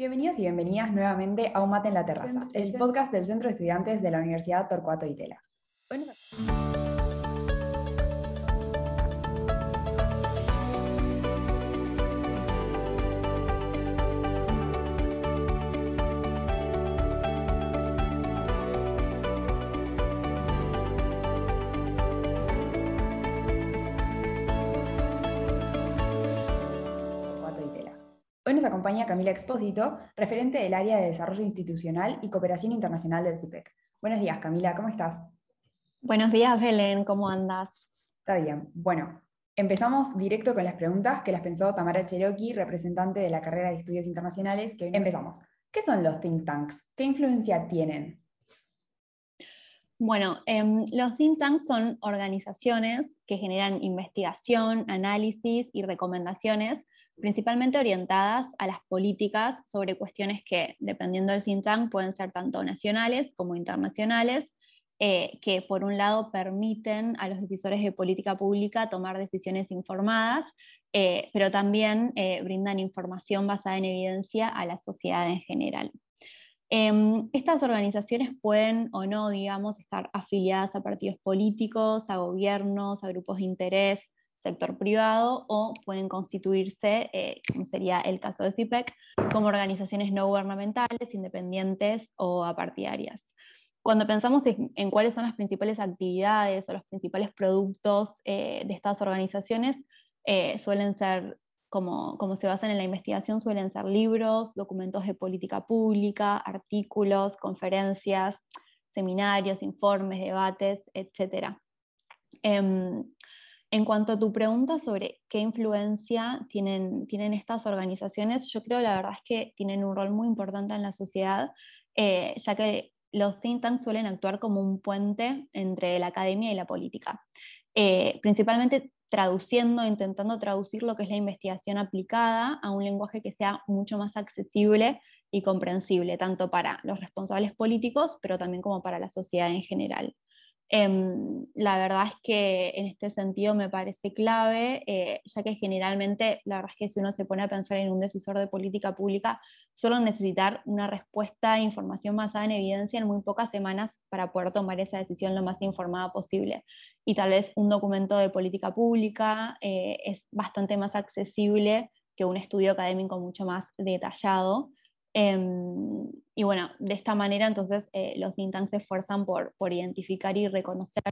Bienvenidos y bienvenidas nuevamente a Un Mate en la Terraza, el podcast del Centro de Estudiantes de la Universidad Torcuato Itela. Hoy nos acompaña Camila Expósito, referente del área de Desarrollo Institucional y Cooperación Internacional del CIPEC. Buenos días, Camila, ¿cómo estás? Buenos días, Belén, ¿cómo andas? Está bien. Bueno, empezamos directo con las preguntas que las pensó Tamara Cherokee, representante de la carrera de Estudios Internacionales, que empezamos. ¿Qué son los think tanks? ¿Qué influencia tienen? Bueno, em, los think tanks son organizaciones que generan investigación, análisis y recomendaciones principalmente orientadas a las políticas sobre cuestiones que, dependiendo del think tank, pueden ser tanto nacionales como internacionales, eh, que por un lado permiten a los decisores de política pública tomar decisiones informadas, eh, pero también eh, brindan información basada en evidencia a la sociedad en general. Em, estas organizaciones pueden o no, digamos, estar afiliadas a partidos políticos, a gobiernos, a grupos de interés, sector privado o pueden constituirse, eh, como sería el caso de CIPEC, como organizaciones no gubernamentales, independientes o apartidarias. Cuando pensamos en, cuáles son las principales actividades o los principales productos eh, de estas organizaciones, eh, suelen ser, como, como se basan en la investigación, suelen ser libros, documentos de política pública, artículos, conferencias, seminarios, informes, debates, etc. En cuanto a tu pregunta sobre qué influencia tienen, tienen estas organizaciones, yo creo la verdad es que tienen un rol muy importante en la sociedad, eh, ya que los think tanks suelen actuar como un puente entre la academia y la política, eh, principalmente traduciendo, intentando traducir lo que es la investigación aplicada a un lenguaje que sea mucho más accesible y comprensible, tanto para los responsables políticos, pero también como para la sociedad en general. Em, la verdad es que en este sentido me parece clave, eh, ya que generalmente, la verdad es que si uno se pone a pensar en un decisor de política pública, solo necesitar una respuesta e información basada en evidencia en muy pocas semanas para poder tomar esa decisión lo más informada posible. Y tal vez un documento de política pública eh, es bastante más accesible que un estudio académico mucho más detallado. Em, y bueno, de esta manera entonces eh, los think tanks se esfuerzan por, por, identificar y reconocer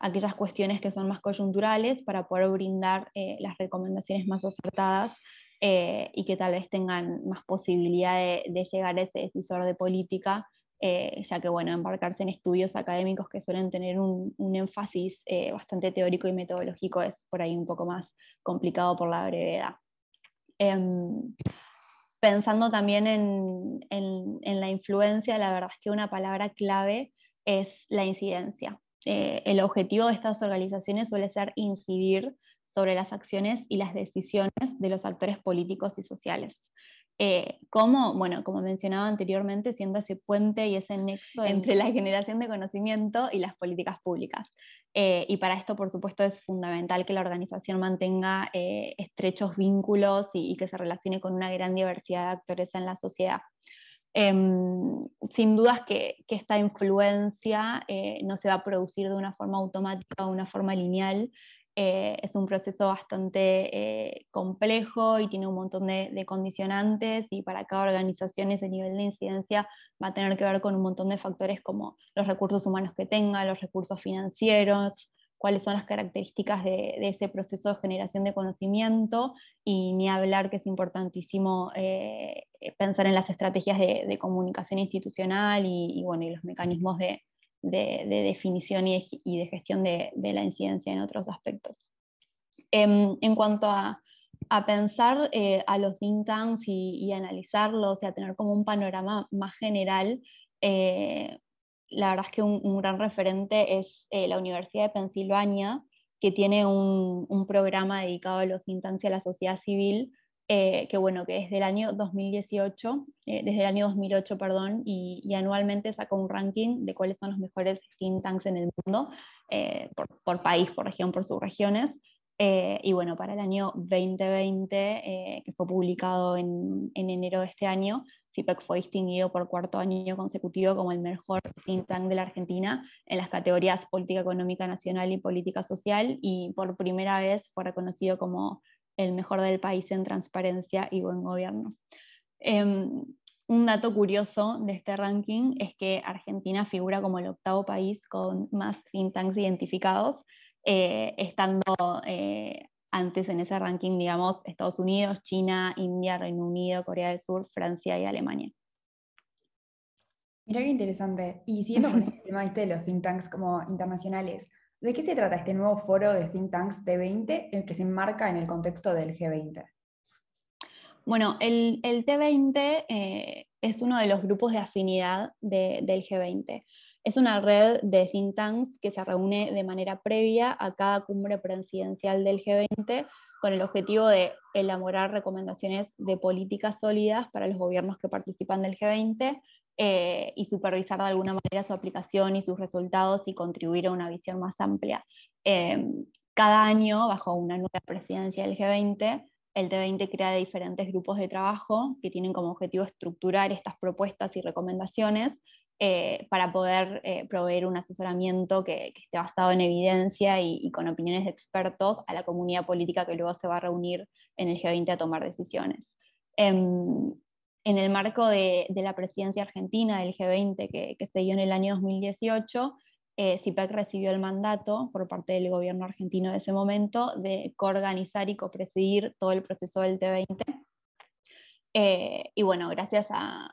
aquellas cuestiones que son más coyunturales para poder brindar eh, las recomendaciones más acertadas eh, y que tal vez tengan más posibilidad de, llegar a ese decisor de política, ya que bueno, embarcarse en estudios académicos que suelen tener un, un énfasis bastante teórico y metodológico es por ahí un poco más complicado por la brevedad. Pensando también en, la influencia, la verdad es que una palabra clave es la incidencia. Eh, el objetivo de estas organizaciones suele ser incidir sobre las acciones y las decisiones de los actores políticos y sociales. Eh, como, bueno, como mencionaba anteriormente, siendo ese puente y ese nexo entre la generación de conocimiento y las políticas públicas. Eh, y para esto, por supuesto, es fundamental que la organización mantenga eh, estrechos vínculos y, que se relacione con una gran diversidad de actores en la sociedad. Em, sin dudas que, que esta influencia no se va a producir de una forma automática o de una forma lineal, eh, es un proceso bastante eh, complejo y tiene un montón de, condicionantes y para cada organización ese nivel de incidencia va a tener que ver con un montón de factores como los recursos humanos que tenga, los recursos financieros, cuáles son las características de, ese proceso de generación de conocimiento y ni hablar que es importantísimo eh, pensar en las estrategias de, comunicación institucional y, bueno, y los mecanismos de, de, definición y de, gestión de, la incidencia en otros aspectos. Em, en, cuanto a, pensar eh, a los think tanks y, analizarlos y a tener como un panorama más general, eh, la verdad es que un, gran referente es eh, la Universidad de Pensilvania, que tiene un, un, programa dedicado a los think tanks y a la sociedad civil, eh, que bueno, que desde el año 2018, eh, desde el año 2008, perdón, y, anualmente saca un ranking de cuáles son los mejores think tanks en el mundo, eh, por, país, por región, por subregiones. y bueno, para el año 2020, que fue publicado en, en, enero de este año, CIPEC fue distinguido por cuarto año consecutivo como el mejor think tank de la Argentina en las categorías política económica nacional y política social y por primera vez fue reconocido como el mejor del país en transparencia y buen gobierno. Em, un dato curioso de este ranking es que Argentina figura como el octavo país con más think tanks identificados, eh, estando eh, antes en ese ranking, digamos, Estados Unidos, China, India, Reino Unido, Corea del Sur, Francia y Alemania. Mira qué interesante. Y siguiendo con el tema de los think tanks como internacionales, ¿de qué se trata este nuevo foro de think tanks T20 el que se enmarca en el contexto del G20? Bueno, el, T20 eh, es uno de los grupos de afinidad del G20. Es una red de think tanks que se reúne de manera previa a cada cumbre presidencial del G20 con el objetivo de elaborar recomendaciones de políticas sólidas para los gobiernos que participan del G20 eh, y supervisar de alguna manera su aplicación y sus resultados y contribuir a una visión más amplia. Em, cada año, bajo una nueva presidencia del G20, el T20 crea diferentes grupos de trabajo que tienen como objetivo estructurar estas propuestas y recomendaciones eh, para poder eh, proveer un asesoramiento que, esté basado en evidencia y, con opiniones de expertos a la comunidad política que luego se va a reunir en el G20 a tomar decisiones. Em, en el marco de, la presidencia argentina del G20 que, se dio en el año 2018, eh, CIPEC recibió el mandato por parte del gobierno argentino de ese momento de coorganizar y copresidir todo el proceso del T20 eh, y bueno, gracias a,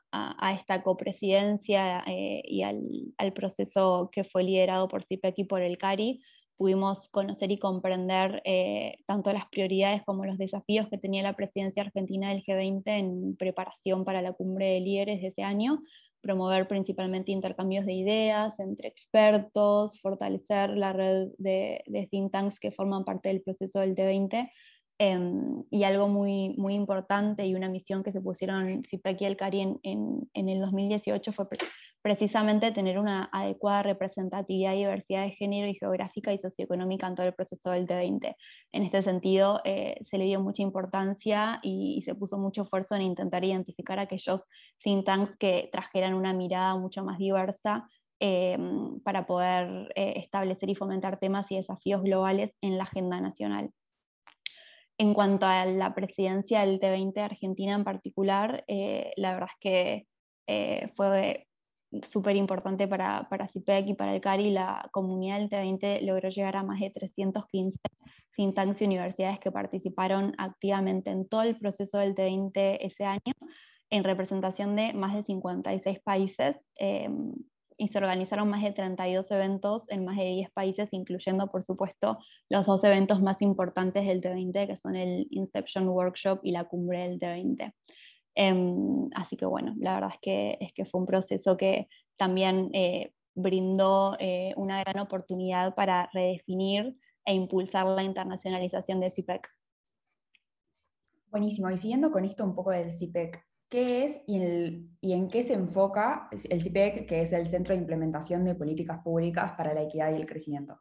esta copresidencia eh, y al, proceso que fue liderado por CIPEC y por el CARI, pudimos conocer y comprender eh, tanto las prioridades como los desafíos que tenía la presidencia argentina del G20 en preparación para la cumbre de líderes de ese año, promover principalmente intercambios de ideas entre expertos, fortalecer la red de, de think tanks que forman parte del proceso del T20 Em, y algo muy, muy importante y una misión que se pusieron CIPEC y el CARI en, en, el 2018 fue precisamente tener una adecuada representatividad diversidad de género y geográfica y socioeconómica en todo el proceso del T20. En este sentido, eh, se le dio mucha importancia y, se puso mucho esfuerzo en intentar identificar aquellos think tanks que trajeran una mirada mucho más diversa em, para poder eh, establecer y fomentar temas y desafíos globales en la agenda nacional. En cuanto a la presidencia del T20 Argentina en particular, eh, la verdad es que eh, fue súper importante para, para CIPEC y para el CARI. La comunidad del T20 logró llegar a más de 315 think tanks y universidades que participaron activamente en todo el proceso del T20 ese año, en representación de más de 56 países. Em, y se organizaron más de 32 eventos en más de 10 países, incluyendo, por supuesto, los dos eventos más importantes del T20, que son el Inception Workshop y la cumbre del T20. Em, así que bueno, la verdad es que, es que fue un proceso que también eh, brindó eh, una gran oportunidad para redefinir e impulsar la internacionalización de CIPEC. Buenísimo, y siguiendo con esto un poco del CIPEC, ¿Qué es y, en qué se enfoca el CIPEC, que es el Centro de Implementación de Políticas Públicas para la Equidad y el Crecimiento?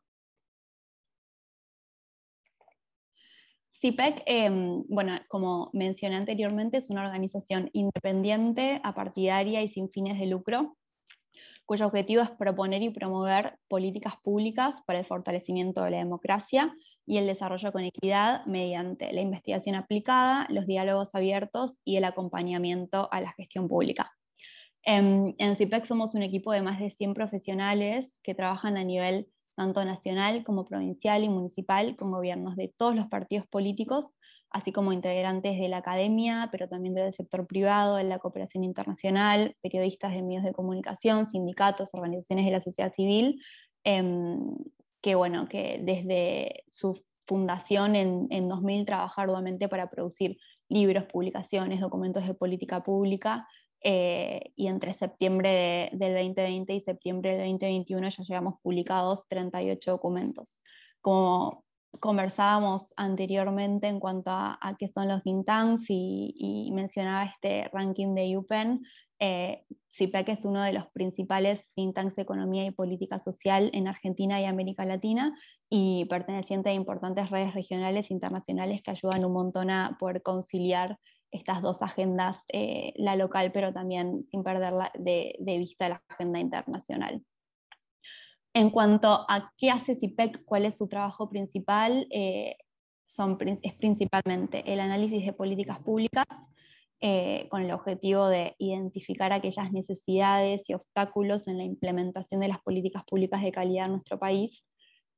CIPEC, em, bueno, como mencioné anteriormente, es una organización independiente, apartidaria y sin fines de lucro, cuyo objetivo es proponer y promover políticas públicas para el fortalecimiento de la democracia y el desarrollo con equidad mediante la investigación aplicada, los diálogos abiertos y el acompañamiento a la gestión pública. En, en CIPEC somos un equipo de más de 100 profesionales que trabajan a nivel tanto nacional como provincial y municipal con gobiernos de todos los partidos políticos, así como integrantes de la academia, pero también del sector privado, de la cooperación internacional, periodistas de medios de comunicación, sindicatos, organizaciones de la sociedad civil, em, que bueno, que desde su fundación en, en 2000 trabaja arduamente para producir libros, publicaciones, documentos de política pública, eh, y entre septiembre del 2020 y septiembre del 2021 ya llevamos publicados 38 documentos. Como conversábamos anteriormente en cuanto a, qué son los think tanks y, mencionaba este ranking de UPenn, eh, CIPEC es uno de los principales think tanks de economía y política social en Argentina y América Latina y perteneciente a importantes redes regionales e internacionales que ayudan un montón a poder conciliar estas dos agendas, eh, la local, pero también sin perder de, vista la agenda internacional. En cuanto a qué hace CIPEC, cuál es su trabajo principal, eh, son, es principalmente el análisis de políticas públicas, eh, con el objetivo de identificar aquellas necesidades y obstáculos en la implementación de las políticas públicas de calidad en nuestro país.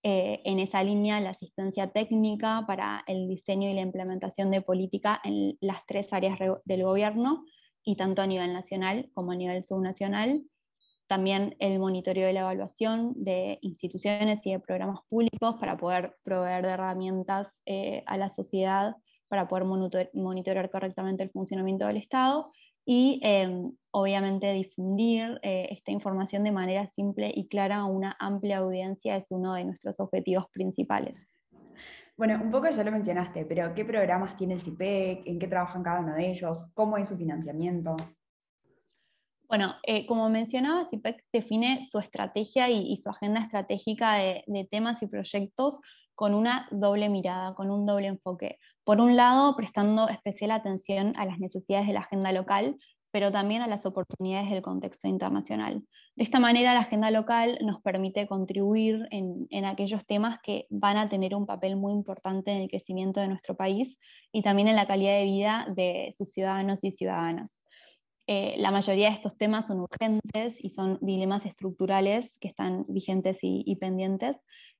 Eh, en esa línea, la asistencia técnica para el diseño y la implementación de política en las tres áreas del gobierno, y tanto a nivel nacional como a nivel subnacional. También el monitoreo y la evaluación de instituciones y de programas públicos para poder proveer de herramientas eh, a la sociedad para poder monitorear correctamente el funcionamiento del Estado y em, obviamente difundir eh, esta información de manera simple y clara a una amplia audiencia es uno de nuestros objetivos principales. Bueno, un poco ya lo mencionaste, pero ¿qué programas tiene el CIPEC? ¿En qué trabajan cada uno de ellos? ¿Cómo es su financiamiento? Bueno, eh, como mencionaba, CIPEC define su estrategia y, su agenda estratégica de, de, temas y proyectos con una doble mirada, con un doble enfoque. Por un lado, prestando especial atención a las necesidades de la agenda local, pero también a las oportunidades del contexto internacional. De esta manera, la agenda local nos permite contribuir en, aquellos temas que van a tener un papel muy importante en el crecimiento de nuestro país y también en la calidad de vida de sus ciudadanos y ciudadanas. Eh, la mayoría de estos temas son urgentes y son dilemas estructurales que están vigentes y pendientes,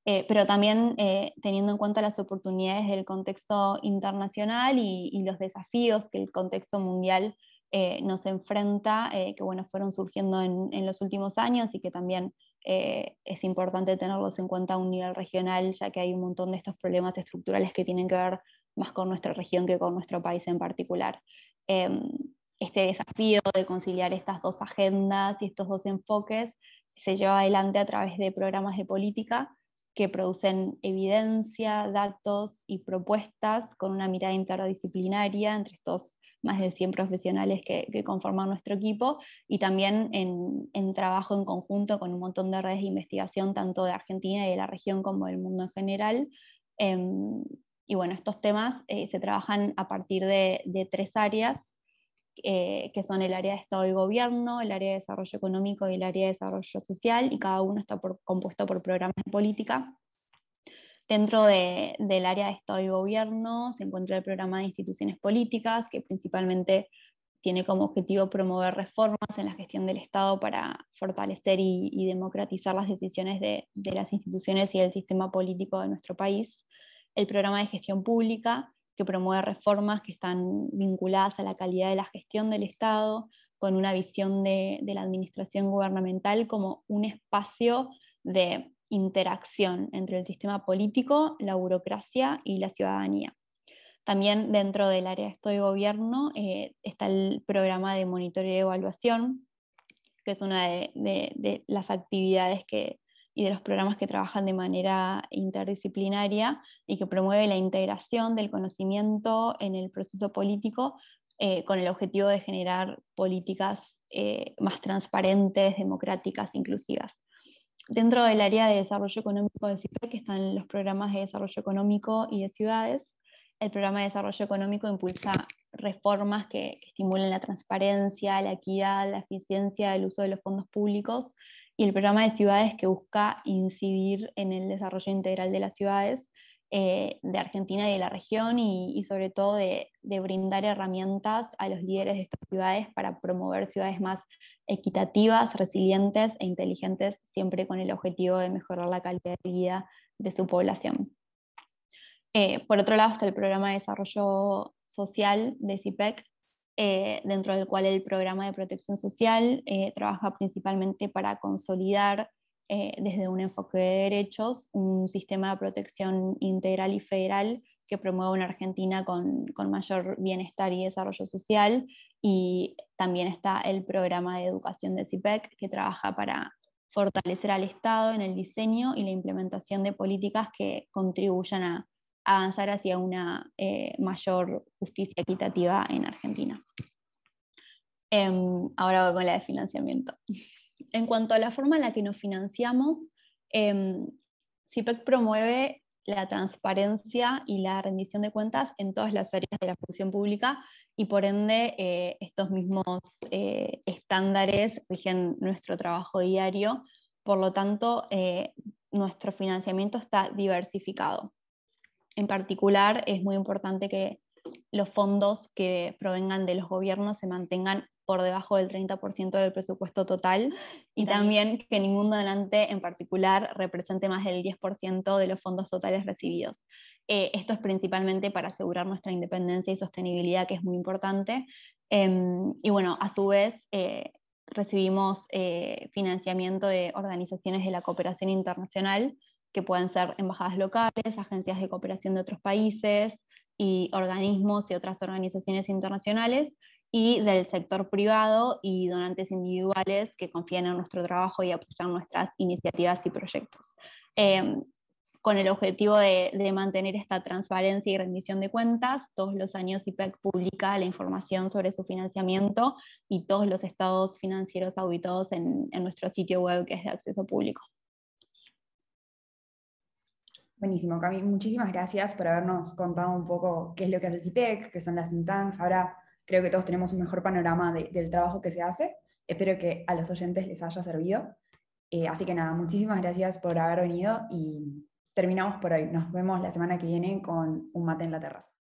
eh, pero también eh, teniendo en cuenta las oportunidades del contexto internacional y, los desafíos que el contexto mundial eh, nos enfrenta, que bueno, fueron surgiendo en, los últimos años y que también es importante tenerlos en cuenta a un nivel regional, ya que hay un montón de estos problemas estructurales que tienen que ver más con nuestra región que con nuestro país en particular. Em, este desafío de conciliar estas dos agendas y estos dos enfoques se lleva adelante a través de programas de política que producen evidencia, datos y propuestas con una mirada interdisciplinaria entre estos más de 100 profesionales que, conforman nuestro equipo y también en, trabajo en conjunto con un montón de redes de investigación tanto de Argentina y de la región como del mundo en general. Em, y bueno, estos temas eh, se trabajan a partir de, de tres áreas eh, que son el área de Estado y Gobierno, el área de Desarrollo Económico y el área de Desarrollo Social, y cada uno está compuesto por programas de política. Dentro del área de Estado y Gobierno se encuentra el programa de instituciones políticas, que principalmente tiene como objetivo promover reformas en la gestión del Estado para fortalecer y, democratizar las decisiones de, de, las instituciones y del sistema político de nuestro país. El programa de gestión pública, que promueve reformas que están vinculadas a la calidad de la gestión del Estado, con una visión de, la administración gubernamental como un espacio de interacción entre el sistema político, la burocracia y la ciudadanía. También dentro del área de Gobierno eh, está el programa de monitoreo y evaluación, que es una de las actividades que, y de los programas que trabajan de manera interdisciplinaria y que promueve la integración del conocimiento en el proceso político eh, con el objetivo de generar políticas eh, más transparentes, democráticas, inclusivas. Dentro del área de desarrollo económico de CIPEC están los programas de desarrollo económico y de ciudades. El programa de desarrollo económico impulsa reformas que, que estimulen la transparencia, la equidad, la eficiencia del uso de los fondos públicos y el programa de ciudades que busca incidir en el desarrollo integral de las ciudades eh, de Argentina y de la región y, sobre todo de, brindar herramientas a los líderes de estas ciudades para promover ciudades más equitativas, resilientes e inteligentes, siempre con el objetivo de mejorar la calidad de vida de su población. Eh, por otro lado está el programa de desarrollo social de CIPEC, eh, dentro del cual el programa de protección social eh, trabaja principalmente para consolidar eh, desde un enfoque de derechos un sistema de protección integral y federal que promueva una Argentina con, con, mayor bienestar y desarrollo social. Y también está el programa de educación de CIPEC, que trabaja para fortalecer al Estado en el diseño y la implementación de políticas que contribuyan a avanzar hacia una eh, mayor justicia equitativa en Argentina. Em, ahora voy con la de financiamiento. En cuanto a la forma en la que nos financiamos, eh, CIPEC promueve la transparencia y la rendición de cuentas en todas las áreas de la función pública y por ende eh, estos mismos eh, estándares rigen nuestro trabajo diario. Por lo tanto, eh, nuestro financiamiento está diversificado. En particular, es muy importante que los fondos que provengan de los gobiernos se mantengan por debajo del 30% del presupuesto total y también que ningún donante en particular represente más del 10% de los fondos totales recibidos. Eh, esto es principalmente para asegurar nuestra independencia y sostenibilidad, que es muy importante. Em, y bueno, a su vez, eh, recibimos eh, financiamiento de organizaciones de la cooperación internacional, que pueden ser embajadas locales, agencias de cooperación de otros países y organismos y otras organizaciones internacionales, y del sector privado y donantes individuales que confían en nuestro trabajo y apoyan nuestras iniciativas y proyectos. Em, con el objetivo de, mantener esta transparencia y rendición de cuentas, todos los años IPEC publica la información sobre su financiamiento y todos los estados financieros auditados en, en nuestro sitio web que es de acceso público. Buenísimo, Cami. Muchísimas gracias por habernos contado un poco qué es lo que hace el CIPEC, qué son las think tanks. Ahora creo que todos tenemos un mejor panorama del trabajo que se hace. Espero que a los oyentes les haya servido. Eh, así que nada, muchísimas gracias por haber venido y terminamos por hoy. Nos vemos la semana que viene con un mate en la terraza.